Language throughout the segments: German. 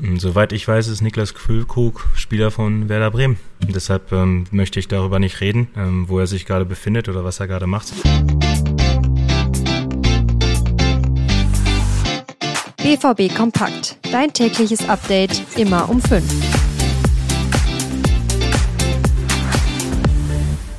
Hm, soweit ich weiß, ist Niklas Füllkrug Spieler von Werder Bremen. Deshalb ähm, möchte ich darüber nicht reden, ähm, wo er sich gerade befindet oder was er gerade macht. BVB Kompakt. Dein tägliches Update immer um 5.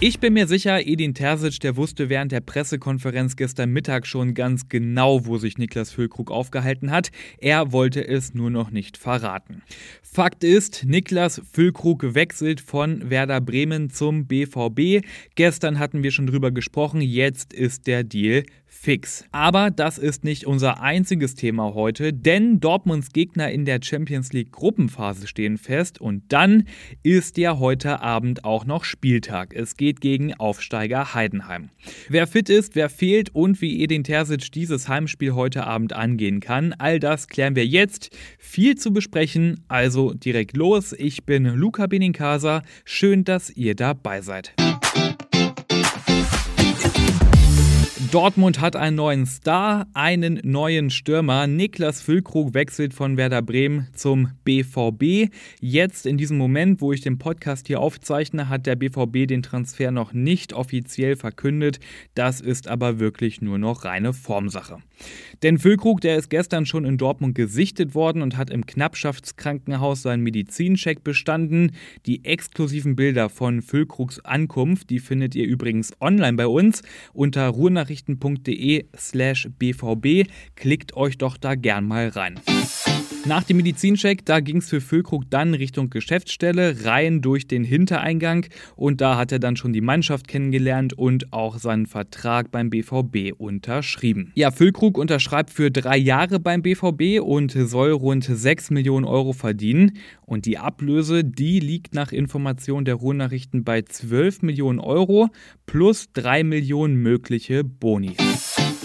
Ich bin mir sicher, Edin Terzic, der wusste während der Pressekonferenz gestern Mittag schon ganz genau, wo sich Niklas Füllkrug aufgehalten hat. Er wollte es nur noch nicht verraten. Fakt ist, Niklas Füllkrug wechselt von Werder Bremen zum BVB. Gestern hatten wir schon drüber gesprochen, jetzt ist der Deal fix. Aber das ist nicht unser einziges Thema heute, denn Dortmunds Gegner in der Champions League Gruppenphase stehen fest und dann ist ja heute Abend auch noch Spieltag. Es geht gegen Aufsteiger Heidenheim. Wer fit ist, wer fehlt und wie Edin Terzic dieses Heimspiel heute Abend angehen kann, all das klären wir jetzt. Viel zu besprechen, also direkt los. Ich bin Luca Benincasa. Schön, dass ihr dabei seid. Dortmund hat einen neuen Star, einen neuen Stürmer. Niklas Füllkrug wechselt von Werder Bremen zum BVB. Jetzt in diesem Moment, wo ich den Podcast hier aufzeichne, hat der BVB den Transfer noch nicht offiziell verkündet. Das ist aber wirklich nur noch reine Formsache. Denn Füllkrug, der ist gestern schon in Dortmund gesichtet worden und hat im Knappschaftskrankenhaus seinen Medizincheck bestanden. Die exklusiven Bilder von Füllkrugs Ankunft, die findet ihr übrigens online bei uns unter Ruhrnachrichten nachrichten.de slash bvb. Klickt euch doch da gern mal rein. Nach dem Medizincheck, da ging es für Füllkrug dann Richtung Geschäftsstelle, rein durch den Hintereingang und da hat er dann schon die Mannschaft kennengelernt und auch seinen Vertrag beim BVB unterschrieben. Ja, Füllkrug unterschreibt für drei Jahre beim BVB und soll rund 6 Millionen Euro verdienen und die Ablöse, die liegt nach Information der Ruhrnachrichten bei 12 Millionen Euro plus 3 Millionen mögliche Boni.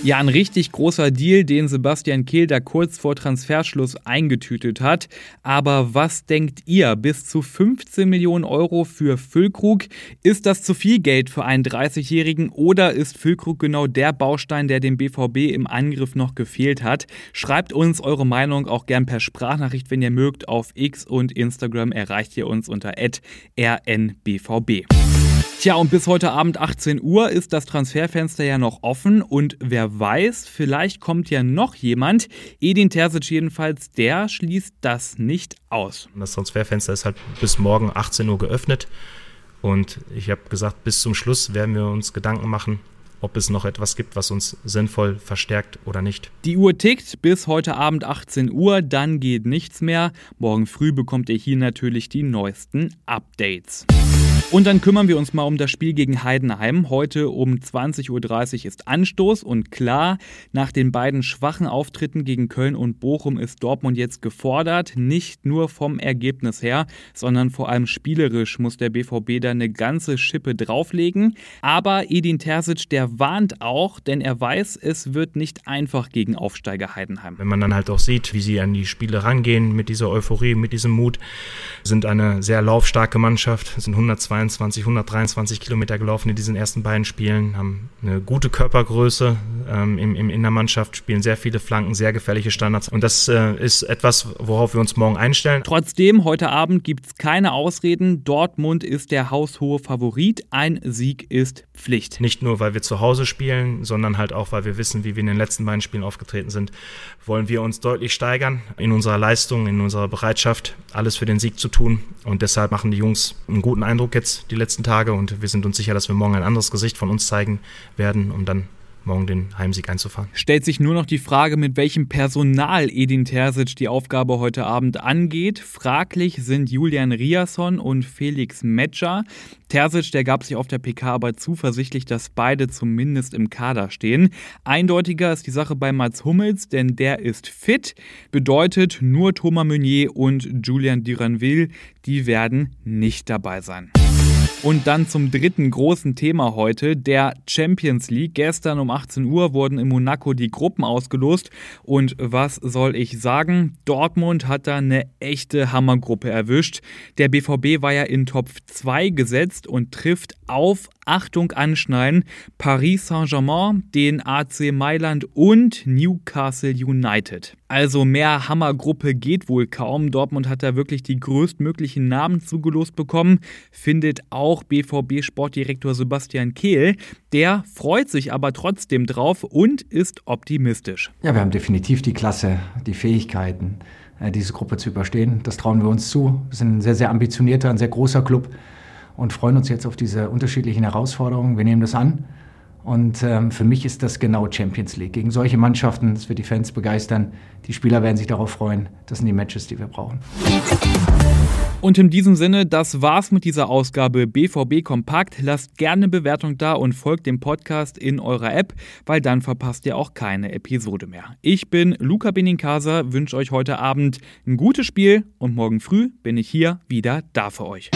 Ja, ein richtig großer Deal, den Sebastian Kehl da kurz vor Transferschluss eingetütet hat. Aber was denkt ihr? Bis zu 15 Millionen Euro für Füllkrug? Ist das zu viel Geld für einen 30-Jährigen oder ist Füllkrug genau der Baustein, der dem BVB im Angriff noch gefehlt hat? Schreibt uns eure Meinung auch gern per Sprachnachricht, wenn ihr mögt. Auf X und Instagram erreicht ihr uns unter rnbvb. Tja, und bis heute Abend 18 Uhr ist das Transferfenster ja noch offen und wer weiß, vielleicht kommt ja noch jemand. Edin Terzic jedenfalls, der schließt das nicht aus. Das Transferfenster ist halt bis morgen 18 Uhr geöffnet und ich habe gesagt, bis zum Schluss werden wir uns Gedanken machen, ob es noch etwas gibt, was uns sinnvoll verstärkt oder nicht. Die Uhr tickt bis heute Abend 18 Uhr, dann geht nichts mehr. Morgen früh bekommt ihr hier natürlich die neuesten Updates. Und dann kümmern wir uns mal um das Spiel gegen Heidenheim. Heute um 20.30 Uhr ist Anstoß und klar, nach den beiden schwachen Auftritten gegen Köln und Bochum ist Dortmund jetzt gefordert. Nicht nur vom Ergebnis her, sondern vor allem spielerisch muss der BVB da eine ganze Schippe drauflegen. Aber Edin Terzic, der warnt auch, denn er weiß, es wird nicht einfach gegen Aufsteiger Heidenheim. Wenn man dann halt auch sieht, wie sie an die Spiele rangehen mit dieser Euphorie, mit diesem Mut, sind eine sehr laufstarke Mannschaft, sind 120 122, 123 Kilometer gelaufen in diesen ersten beiden Spielen, haben eine gute Körpergröße ähm, im, im, in der Mannschaft, spielen sehr viele Flanken, sehr gefährliche Standards. Und das äh, ist etwas, worauf wir uns morgen einstellen. Trotzdem, heute Abend gibt es keine Ausreden. Dortmund ist der haushohe Favorit. Ein Sieg ist Pflicht. Nicht nur, weil wir zu Hause spielen, sondern halt auch, weil wir wissen, wie wir in den letzten beiden Spielen aufgetreten sind, wollen wir uns deutlich steigern in unserer Leistung, in unserer Bereitschaft, alles für den Sieg zu tun. Und deshalb machen die Jungs einen guten Eindruck jetzt die letzten Tage und wir sind uns sicher, dass wir morgen ein anderes Gesicht von uns zeigen werden, um dann morgen den Heimsieg einzufahren. Stellt sich nur noch die Frage, mit welchem Personal Edin Terzic die Aufgabe heute Abend angeht. Fraglich sind Julian Riasson und Felix Metscher. Terzic, der gab sich auf der PK aber zuversichtlich, dass beide zumindest im Kader stehen. Eindeutiger ist die Sache bei Mats Hummels, denn der ist fit. Bedeutet, nur Thomas Meunier und Julian Duranville, die werden nicht dabei sein. Und dann zum dritten großen Thema heute, der Champions League. Gestern um 18 Uhr wurden in Monaco die Gruppen ausgelost. Und was soll ich sagen? Dortmund hat da eine echte Hammergruppe erwischt. Der BVB war ja in Top 2 gesetzt und trifft auf Achtung anschneiden, Paris Saint-Germain, den AC Mailand und Newcastle United. Also mehr Hammergruppe geht wohl kaum. Dortmund hat da wirklich die größtmöglichen Namen zugelost bekommen, findet auch BVB-Sportdirektor Sebastian Kehl. Der freut sich aber trotzdem drauf und ist optimistisch. Ja, wir haben definitiv die Klasse, die Fähigkeiten, äh, diese Gruppe zu überstehen. Das trauen wir uns zu. Wir sind ein sehr, sehr ambitionierter, ein sehr großer Club und freuen uns jetzt auf diese unterschiedlichen Herausforderungen. Wir nehmen das an. Und ähm, für mich ist das genau Champions League. Gegen solche Mannschaften, das wird die Fans begeistern. Die Spieler werden sich darauf freuen. Das sind die Matches, die wir brauchen. Und in diesem Sinne, das war's mit dieser Ausgabe BVB Kompakt. Lasst gerne Bewertung da und folgt dem Podcast in eurer App, weil dann verpasst ihr auch keine Episode mehr. Ich bin Luca Benincasa, wünsche euch heute Abend ein gutes Spiel und morgen früh bin ich hier wieder da für euch.